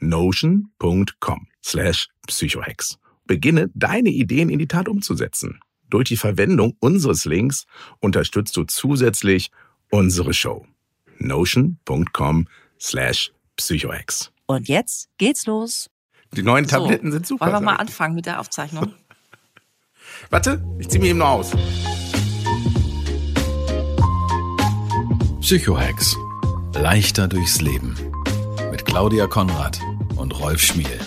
notion.com slash psychohex. Beginne deine Ideen in die Tat umzusetzen. Durch die Verwendung unseres Links unterstützt du zusätzlich unsere Show. notion.com slash psychohex. Und jetzt geht's los. Die neuen Tabletten so, sind super. Wollen wir mal anfangen mit der Aufzeichnung? Warte, ich zieh mir eben noch aus. Psychohex. Leichter durchs Leben. Claudia Konrad und Rolf Schmiel.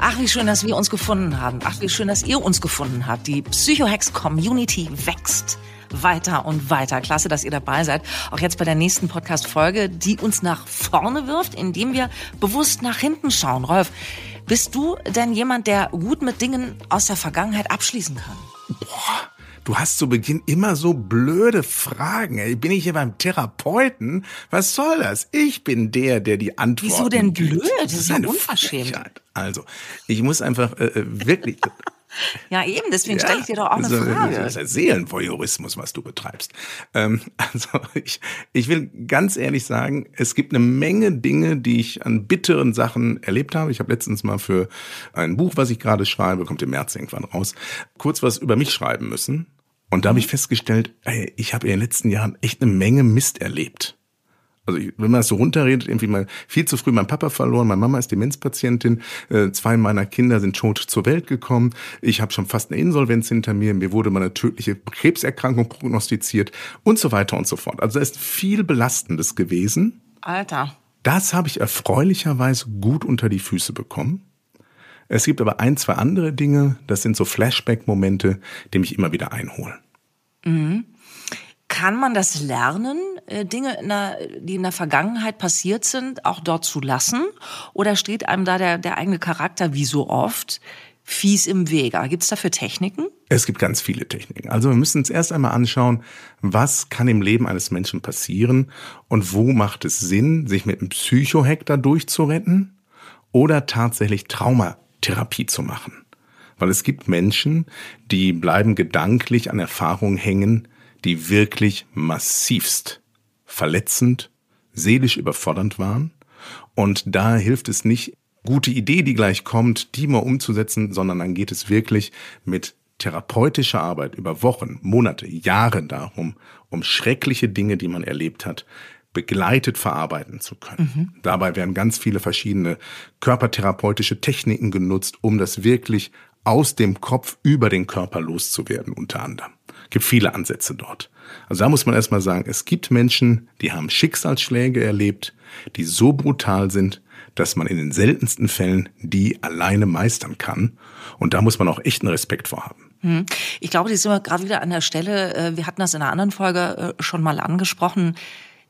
Ach, wie schön, dass wir uns gefunden haben. Ach, wie schön, dass ihr uns gefunden habt. Die Psychohex Community wächst weiter und weiter. Klasse, dass ihr dabei seid. Auch jetzt bei der nächsten Podcast-Folge, die uns nach vorne wirft, indem wir bewusst nach hinten schauen. Rolf, bist du denn jemand, der gut mit Dingen aus der Vergangenheit abschließen kann? Boah. Du hast zu Beginn immer so blöde Fragen. Ey, bin ich hier beim Therapeuten? Was soll das? Ich bin der, der die Antworten Wieso denn blöd? Das ist, ja unverschämt. Also, ich muss einfach äh, äh wirklich... Ja, eben, deswegen ja, stelle ich dir doch auch eine Frage. Das ist ja Seelenvoyeurismus, was du betreibst. Ähm, also ich, ich will ganz ehrlich sagen, es gibt eine Menge Dinge, die ich an bitteren Sachen erlebt habe. Ich habe letztens mal für ein Buch, was ich gerade schreibe, kommt im März irgendwann raus, kurz was über mich schreiben müssen. Und da habe ich mhm. festgestellt, ey, ich habe in den letzten Jahren echt eine Menge Mist erlebt. Also wenn man das so runterredet, irgendwie mal viel zu früh meinen Papa verloren, meine Mama ist Demenzpatientin, äh, zwei meiner Kinder sind tot zur Welt gekommen, ich habe schon fast eine Insolvenz hinter mir, mir wurde mal eine tödliche Krebserkrankung prognostiziert und so weiter und so fort. Also da ist viel Belastendes gewesen. Alter. Das habe ich erfreulicherweise gut unter die Füße bekommen. Es gibt aber ein, zwei andere Dinge, das sind so Flashback-Momente, die mich immer wieder einholen. Mhm. Kann man das lernen, äh, Dinge, in der, die in der Vergangenheit passiert sind, auch dort zu lassen? Oder steht einem da der, der eigene Charakter, wie so oft, fies im Wege? Gibt es dafür Techniken? Es gibt ganz viele Techniken. Also wir müssen uns erst einmal anschauen, was kann im Leben eines Menschen passieren und wo macht es Sinn, sich mit einem Psychohack da durchzuretten oder tatsächlich Trauma Therapie zu machen. Weil es gibt Menschen, die bleiben gedanklich an Erfahrungen hängen, die wirklich massivst verletzend, seelisch überfordernd waren. Und da hilft es nicht, gute Idee, die gleich kommt, die mal umzusetzen, sondern dann geht es wirklich mit therapeutischer Arbeit über Wochen, Monate, Jahre darum, um schreckliche Dinge, die man erlebt hat, begleitet verarbeiten zu können. Mhm. Dabei werden ganz viele verschiedene körpertherapeutische Techniken genutzt, um das wirklich aus dem Kopf über den Körper loszuwerden, unter anderem. Es gibt viele Ansätze dort. Also da muss man erstmal sagen, es gibt Menschen, die haben Schicksalsschläge erlebt, die so brutal sind, dass man in den seltensten Fällen die alleine meistern kann. Und da muss man auch echt einen Respekt vor haben. Mhm. Ich glaube, die sind wir gerade wieder an der Stelle, äh, wir hatten das in einer anderen Folge äh, schon mal angesprochen,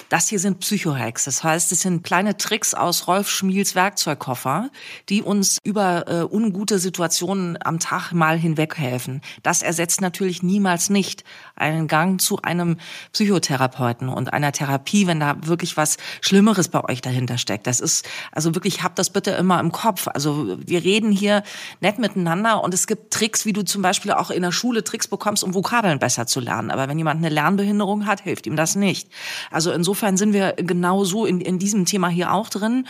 Das hier sind Psychohacks. Das heißt, es sind kleine Tricks aus Rolf Schmiels Werkzeugkoffer, die uns über äh, ungute Situationen am Tag mal hinweg helfen. Das ersetzt natürlich niemals nicht einen Gang zu einem Psychotherapeuten und einer Therapie, wenn da wirklich was Schlimmeres bei euch dahinter steckt. Das ist, also wirklich, habt das bitte immer im Kopf. Also wir reden hier nett miteinander und es gibt Tricks, wie du zum Beispiel auch in der Schule Tricks bekommst, um Vokabeln besser zu lernen. Aber wenn jemand eine Lernbehinderung hat, hilft ihm das nicht. Also insofern sind wir genau so in, in diesem Thema hier auch drin.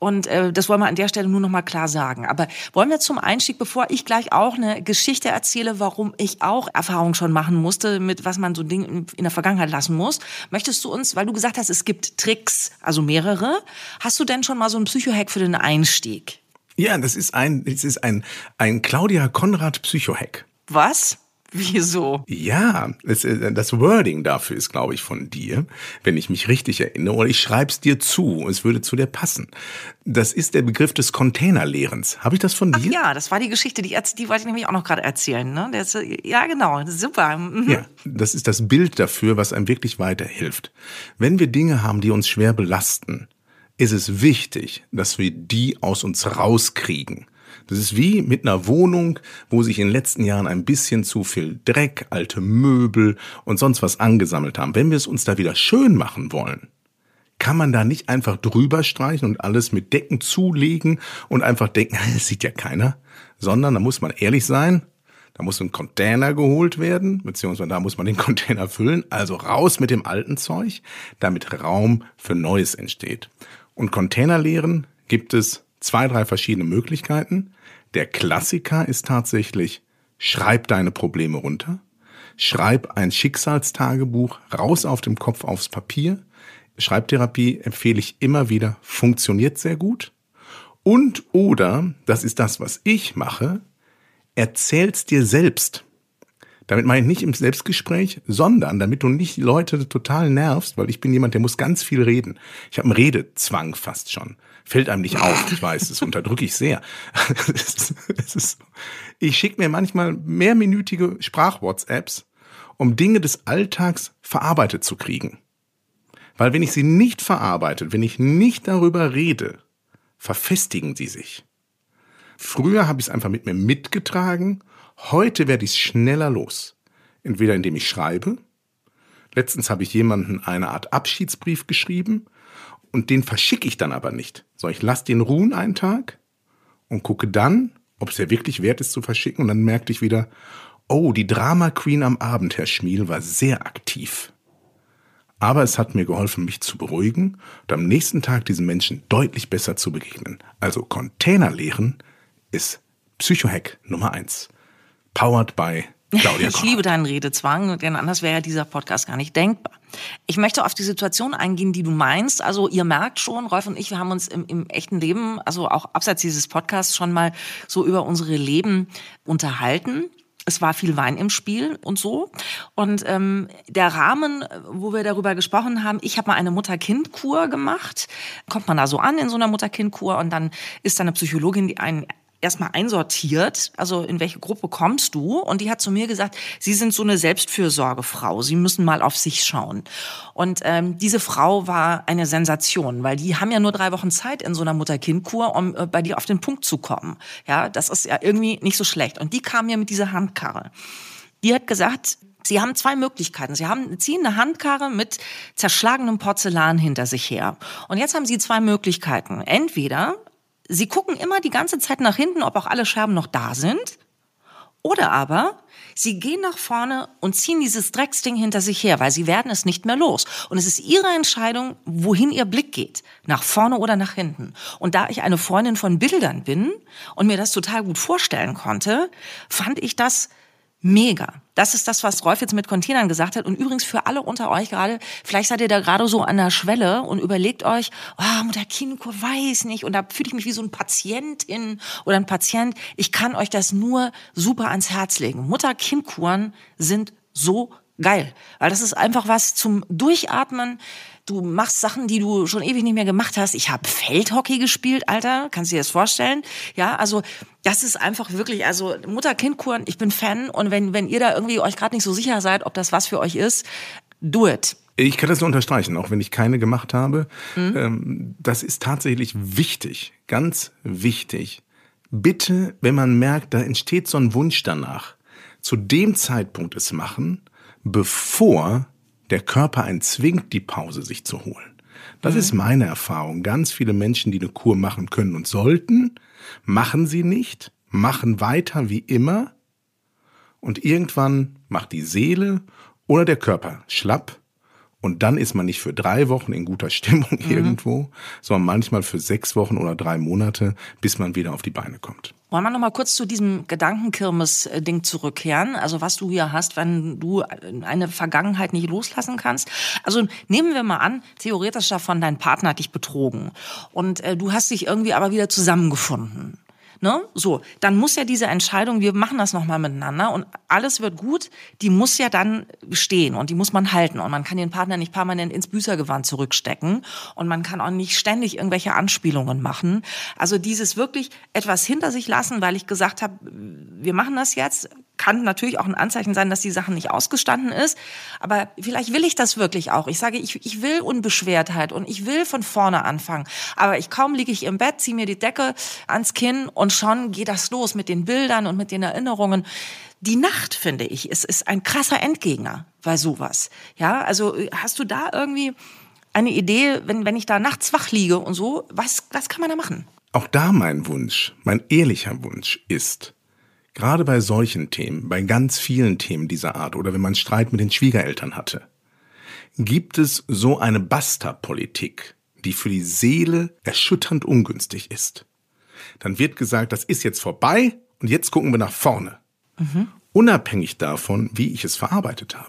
Und äh, das wollen wir an der Stelle nur noch mal klar sagen. Aber wollen wir zum Einstieg, bevor ich gleich auch eine Geschichte erzähle, warum ich auch Erfahrungen schon machen musste, mit was man so Ding in der Vergangenheit lassen muss, möchtest du uns, weil du gesagt hast, es gibt Tricks, also mehrere, hast du denn schon mal so einen Psychohack für den Einstieg? Ja, das ist ein, das ist ein, ein Claudia Konrad Psychohack. Was? Wieso? Ja, das, äh, das Wording dafür ist, glaube ich, von dir, wenn ich mich richtig erinnere. Oder ich schreib's dir zu, es würde zu dir passen. Das ist der Begriff des Containerlehrens. Habe ich das von dir? Ach ja, das war die Geschichte, die, die wollte ich nämlich auch noch gerade erzählen. Ne? Das, ja, genau, super. Mhm. Ja, das ist das Bild dafür, was einem wirklich weiterhilft. Wenn wir Dinge haben, die uns schwer belasten, ist es wichtig, dass wir die aus uns rauskriegen das ist wie mit einer Wohnung, wo sich in den letzten Jahren ein bisschen zu viel Dreck, alte Möbel und sonst was angesammelt haben. Wenn wir es uns da wieder schön machen wollen, kann man da nicht einfach drüber streichen und alles mit Decken zulegen und einfach denken, das sieht ja keiner, sondern da muss man ehrlich sein, da muss ein Container geholt werden, beziehungsweise da muss man den Container füllen, also raus mit dem alten Zeug, damit Raum für Neues entsteht. Und Container leeren gibt es zwei, drei verschiedene Möglichkeiten. Der Klassiker ist tatsächlich, schreib deine Probleme runter, schreib ein Schicksalstagebuch raus auf dem Kopf aufs Papier. Schreibtherapie empfehle ich immer wieder, funktioniert sehr gut. Und oder, das ist das, was ich mache, erzähl's dir selbst. Damit meine ich nicht im Selbstgespräch, sondern damit du nicht Leute total nervst, weil ich bin jemand, der muss ganz viel reden. Ich habe einen Redezwang fast schon. Fällt einem nicht auf, ich weiß, das unterdrücke ich sehr. es ist, ich schicke mir manchmal mehrminütige Sprach-WhatsApps, um Dinge des Alltags verarbeitet zu kriegen. Weil wenn ich sie nicht verarbeite, wenn ich nicht darüber rede, verfestigen sie sich. Früher habe ich es einfach mit mir mitgetragen, heute werde ich es schneller los. Entweder indem ich schreibe, letztens habe ich jemanden eine Art Abschiedsbrief geschrieben und den verschicke ich dann aber nicht. So, ich lasse den ruhen einen Tag und gucke dann, ob es ja wirklich wert ist zu verschicken. Und dann merkte ich wieder, oh, die Drama Queen am Abend, Herr Schmiel, war sehr aktiv. Aber es hat mir geholfen, mich zu beruhigen und am nächsten Tag diesen Menschen deutlich besser zu begegnen. Also Container leeren ist Psychohack Nummer eins. Powered by Claudia ich liebe deinen Redezwang, denn anders wäre ja dieser Podcast gar nicht denkbar. Ich möchte auf die Situation eingehen, die du meinst. Also ihr merkt schon, Rolf und ich, wir haben uns im, im echten Leben, also auch abseits dieses Podcasts schon mal so über unsere Leben unterhalten. Es war viel Wein im Spiel und so. Und ähm, der Rahmen, wo wir darüber gesprochen haben, ich habe mal eine Mutter-Kind-Kur gemacht. Kommt man da so an in so einer Mutter-Kind-Kur und dann ist da eine Psychologin, die einen erstmal einsortiert, also in welche Gruppe kommst du? Und die hat zu mir gesagt, Sie sind so eine Selbstfürsorgefrau, Sie müssen mal auf sich schauen. Und ähm, diese Frau war eine Sensation, weil die haben ja nur drei Wochen Zeit in so einer Mutter-Kind-Kur, um äh, bei dir auf den Punkt zu kommen. Ja, das ist ja irgendwie nicht so schlecht. Und die kam mir mit dieser Handkarre. Die hat gesagt, Sie haben zwei Möglichkeiten. Sie haben, ziehen eine Handkarre mit zerschlagenem Porzellan hinter sich her. Und jetzt haben Sie zwei Möglichkeiten. Entweder Sie gucken immer die ganze Zeit nach hinten, ob auch alle Scherben noch da sind. Oder aber sie gehen nach vorne und ziehen dieses Drecksding hinter sich her, weil sie werden es nicht mehr los. Und es ist ihre Entscheidung, wohin ihr Blick geht, nach vorne oder nach hinten. Und da ich eine Freundin von Bildern bin und mir das total gut vorstellen konnte, fand ich das Mega. Das ist das, was Rolf jetzt mit Containern gesagt hat. Und übrigens für alle unter euch gerade, vielleicht seid ihr da gerade so an der Schwelle und überlegt euch, oh, Mutter Kinko weiß nicht. Und da fühle ich mich wie so ein Patientin oder ein Patient. Ich kann euch das nur super ans Herz legen. Mutter-Kind-Kuren sind so geil. Weil das ist einfach was zum Durchatmen du machst Sachen, die du schon ewig nicht mehr gemacht hast. Ich habe Feldhockey gespielt, Alter. Kannst du dir das vorstellen? Ja, also das ist einfach wirklich, also Mutter-Kind-Kuren, ich bin Fan. Und wenn, wenn ihr da irgendwie euch gerade nicht so sicher seid, ob das was für euch ist, do it. Ich kann das nur unterstreichen, auch wenn ich keine gemacht habe. Mhm. Das ist tatsächlich wichtig, ganz wichtig. Bitte, wenn man merkt, da entsteht so ein Wunsch danach, zu dem Zeitpunkt es machen, bevor der Körper einen zwingt, die Pause sich zu holen. Das mhm. ist meine Erfahrung. Ganz viele Menschen, die eine Kur machen können und sollten, machen sie nicht, machen weiter wie immer und irgendwann macht die Seele oder der Körper schlapp und dann ist man nicht für drei Wochen in guter Stimmung mhm. irgendwo, sondern manchmal für sechs Wochen oder drei Monate, bis man wieder auf die Beine kommt. Wollen wir noch mal kurz zu diesem Gedankenkirmes-Ding zurückkehren? Also was du hier hast, wenn du eine Vergangenheit nicht loslassen kannst. Also nehmen wir mal an, theoretisch davon, dein Partner hat dich betrogen und äh, du hast dich irgendwie aber wieder zusammengefunden. Ne? So, dann muss ja diese Entscheidung, wir machen das nochmal miteinander und alles wird gut, die muss ja dann stehen und die muss man halten. Und man kann den Partner nicht permanent ins Büßergewand zurückstecken und man kann auch nicht ständig irgendwelche Anspielungen machen. Also dieses wirklich etwas hinter sich lassen, weil ich gesagt habe, wir machen das jetzt, kann natürlich auch ein Anzeichen sein, dass die Sache nicht ausgestanden ist. Aber vielleicht will ich das wirklich auch. Ich sage, ich, ich will Unbeschwertheit und ich will von vorne anfangen. Aber ich kaum liege ich im Bett, ziehe mir die Decke ans Kinn und schon geht das los mit den Bildern und mit den Erinnerungen. Die Nacht, finde ich, ist, ist ein krasser Endgegner bei sowas. Ja, also hast du da irgendwie eine Idee, wenn, wenn ich da nachts wach liege und so, was, was kann man da machen? Auch da mein Wunsch, mein ehrlicher Wunsch ist, Gerade bei solchen Themen, bei ganz vielen Themen dieser Art oder wenn man Streit mit den Schwiegereltern hatte, gibt es so eine Basta-Politik, die für die Seele erschütternd ungünstig ist. Dann wird gesagt, das ist jetzt vorbei und jetzt gucken wir nach vorne. Mhm. Unabhängig davon, wie ich es verarbeitet habe.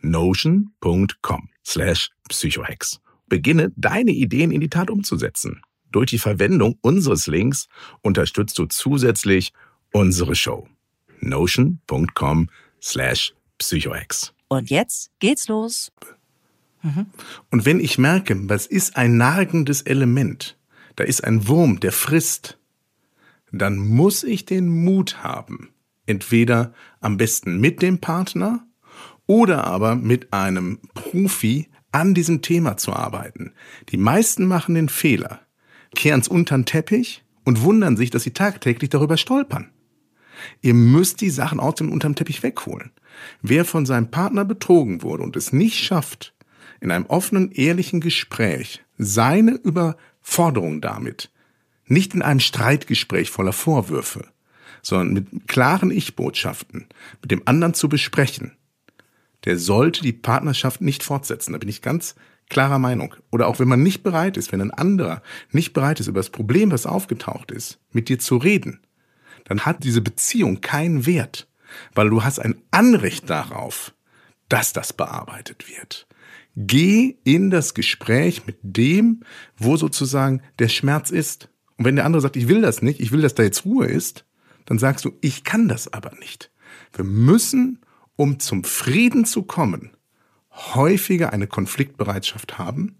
notion.com slash psychohex. Beginne deine Ideen in die Tat umzusetzen. Durch die Verwendung unseres Links unterstützt du zusätzlich unsere Show. notion.com slash psychohex. Und jetzt geht's los. Mhm. Und wenn ich merke, was ist ein nagendes Element, da ist ein Wurm, der frisst, dann muss ich den Mut haben, entweder am besten mit dem Partner oder aber mit einem Profi an diesem Thema zu arbeiten. Die meisten machen den Fehler, kehren es unter den Teppich und wundern sich, dass sie tagtäglich darüber stolpern. Ihr müsst die Sachen aus dem unterm Teppich wegholen. Wer von seinem Partner betrogen wurde und es nicht schafft, in einem offenen, ehrlichen Gespräch seine Überforderung damit, nicht in einem Streitgespräch voller Vorwürfe, sondern mit klaren Ich-Botschaften mit dem anderen zu besprechen, der sollte die Partnerschaft nicht fortsetzen. Da bin ich ganz klarer Meinung. Oder auch wenn man nicht bereit ist, wenn ein anderer nicht bereit ist, über das Problem, was aufgetaucht ist, mit dir zu reden, dann hat diese Beziehung keinen Wert, weil du hast ein Anrecht darauf, dass das bearbeitet wird. Geh in das Gespräch mit dem, wo sozusagen der Schmerz ist. Und wenn der andere sagt, ich will das nicht, ich will, dass da jetzt Ruhe ist, dann sagst du, ich kann das aber nicht. Wir müssen, um zum Frieden zu kommen, häufiger eine Konfliktbereitschaft haben,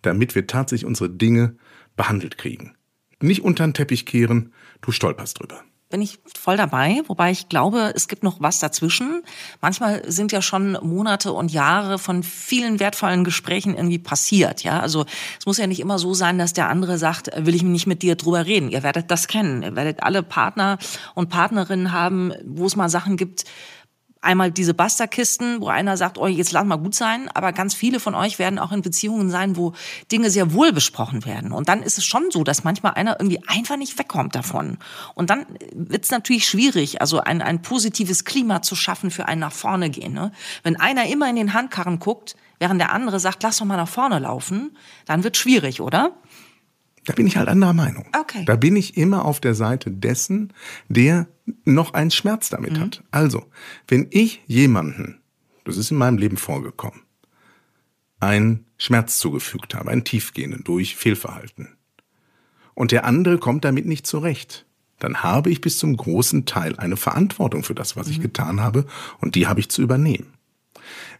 damit wir tatsächlich unsere Dinge behandelt kriegen. Nicht unter den Teppich kehren, du stolperst drüber bin ich voll dabei, wobei ich glaube, es gibt noch was dazwischen. Manchmal sind ja schon Monate und Jahre von vielen wertvollen Gesprächen irgendwie passiert, ja. Also es muss ja nicht immer so sein, dass der andere sagt, will ich nicht mit dir drüber reden. Ihr werdet das kennen. Ihr werdet alle Partner und Partnerinnen haben, wo es mal Sachen gibt, einmal diese Busterkisten, wo einer sagt, oh, jetzt lass mal gut sein, aber ganz viele von euch werden auch in Beziehungen sein, wo Dinge sehr wohl besprochen werden. Und dann ist es schon so, dass manchmal einer irgendwie einfach nicht wegkommt davon. Und dann wird es natürlich schwierig, also ein, ein positives Klima zu schaffen für ein nach vorne gehen. Ne? Wenn einer immer in den Handkarren guckt, während der andere sagt, lass doch mal nach vorne laufen, dann wird schwierig, oder? Da bin ich halt anderer Meinung. Okay. Da bin ich immer auf der Seite dessen, der noch einen Schmerz damit mhm. hat. Also, wenn ich jemanden, das ist in meinem Leben vorgekommen, einen Schmerz zugefügt habe, einen tiefgehenden durch Fehlverhalten, und der andere kommt damit nicht zurecht, dann habe ich bis zum großen Teil eine Verantwortung für das, was mhm. ich getan habe, und die habe ich zu übernehmen.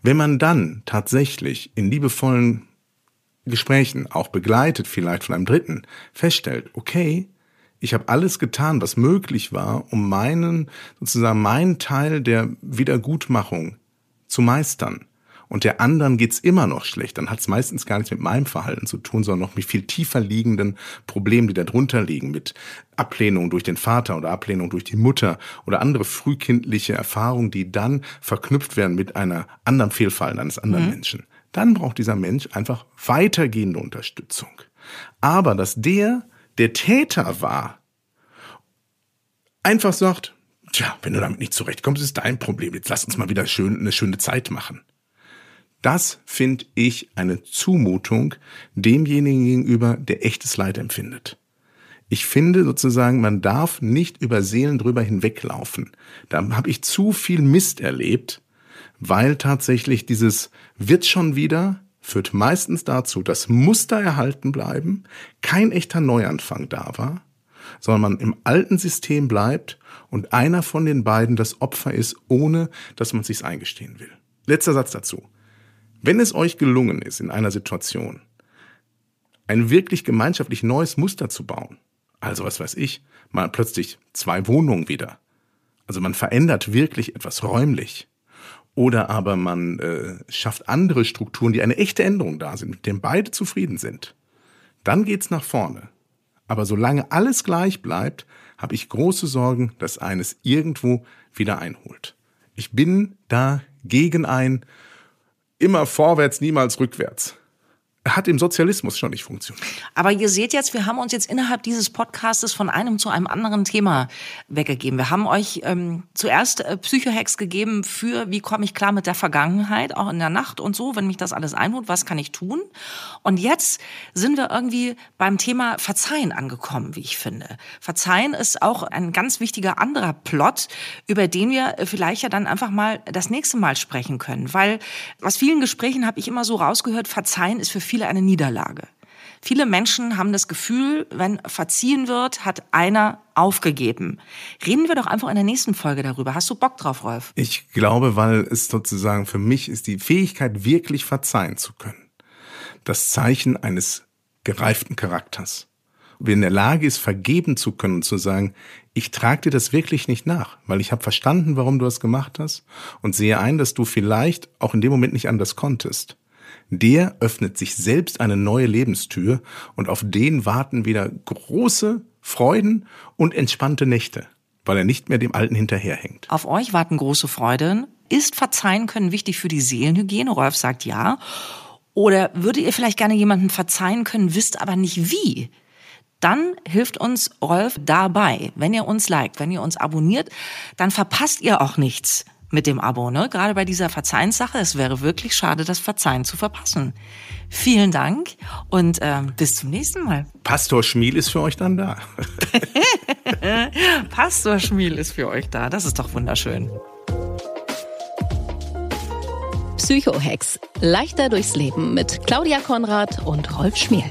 Wenn man dann tatsächlich in liebevollen Gesprächen, auch begleitet vielleicht von einem Dritten, feststellt, okay, ich habe alles getan, was möglich war, um meinen, sozusagen meinen Teil der Wiedergutmachung zu meistern. Und der anderen geht's immer noch schlecht, dann hat's meistens gar nichts mit meinem Verhalten zu tun, sondern noch mit viel tiefer liegenden Problemen, die da drunter liegen, mit Ablehnung durch den Vater oder Ablehnung durch die Mutter oder andere frühkindliche Erfahrungen, die dann verknüpft werden mit einer anderen Fehlfallen eines anderen mhm. Menschen dann braucht dieser Mensch einfach weitergehende Unterstützung. Aber dass der, der Täter war, einfach sagt, tja, wenn du damit nicht zurechtkommst, ist dein Problem. Jetzt lass uns mal wieder schön, eine schöne Zeit machen. Das finde ich eine Zumutung demjenigen gegenüber, der echtes Leid empfindet. Ich finde sozusagen, man darf nicht über Seelen drüber hinweglaufen. Da habe ich zu viel Mist erlebt, weil tatsächlich dieses wird schon wieder führt meistens dazu, dass Muster erhalten bleiben, kein echter Neuanfang da war, sondern man im alten System bleibt und einer von den beiden das Opfer ist, ohne dass man sich's eingestehen will. Letzter Satz dazu. Wenn es euch gelungen ist, in einer Situation ein wirklich gemeinschaftlich neues Muster zu bauen, also was weiß ich, mal plötzlich zwei Wohnungen wieder, also man verändert wirklich etwas räumlich, oder aber man äh, schafft andere Strukturen, die eine echte Änderung da sind, mit denen beide zufrieden sind. Dann geht's nach vorne. Aber solange alles gleich bleibt, habe ich große Sorgen, dass eines irgendwo wieder einholt. Ich bin da gegen ein immer vorwärts, niemals rückwärts hat im Sozialismus schon nicht funktioniert. Aber ihr seht jetzt, wir haben uns jetzt innerhalb dieses Podcastes von einem zu einem anderen Thema weggegeben. Wir haben euch ähm, zuerst äh, Psychohacks gegeben für, wie komme ich klar mit der Vergangenheit, auch in der Nacht und so, wenn mich das alles einholt, was kann ich tun? Und jetzt sind wir irgendwie beim Thema Verzeihen angekommen, wie ich finde. Verzeihen ist auch ein ganz wichtiger anderer Plot, über den wir vielleicht ja dann einfach mal das nächste Mal sprechen können. Weil aus vielen Gesprächen habe ich immer so rausgehört, Verzeihen ist für viele viele eine Niederlage. Viele Menschen haben das Gefühl, wenn verziehen wird, hat einer aufgegeben. Reden wir doch einfach in der nächsten Folge darüber. Hast du Bock drauf, Rolf? Ich glaube, weil es sozusagen für mich ist die Fähigkeit, wirklich verzeihen zu können. Das Zeichen eines gereiften Charakters. Wer in der Lage ist, vergeben zu können und zu sagen, ich trage dir das wirklich nicht nach, weil ich habe verstanden, warum du das gemacht hast und sehe ein, dass du vielleicht auch in dem Moment nicht anders konntest der öffnet sich selbst eine neue Lebenstür und auf den warten wieder große Freuden und entspannte Nächte, weil er nicht mehr dem Alten hinterherhängt. Auf euch warten große Freuden. Ist Verzeihen können wichtig für die Seelenhygiene? Rolf sagt ja. Oder würdet ihr vielleicht gerne jemanden verzeihen können, wisst aber nicht wie? Dann hilft uns Rolf dabei. Wenn ihr uns liked, wenn ihr uns abonniert, dann verpasst ihr auch nichts mit dem Abo, ne? Gerade bei dieser Verzeihenssache. Es wäre wirklich schade, das Verzeihen zu verpassen. Vielen Dank und ähm, bis zum nächsten Mal. Pastor Schmiel ist für euch dann da. Pastor Schmiel ist für euch da. Das ist doch wunderschön. Psychohex. Leichter durchs Leben mit Claudia Konrad und Rolf Schmiel.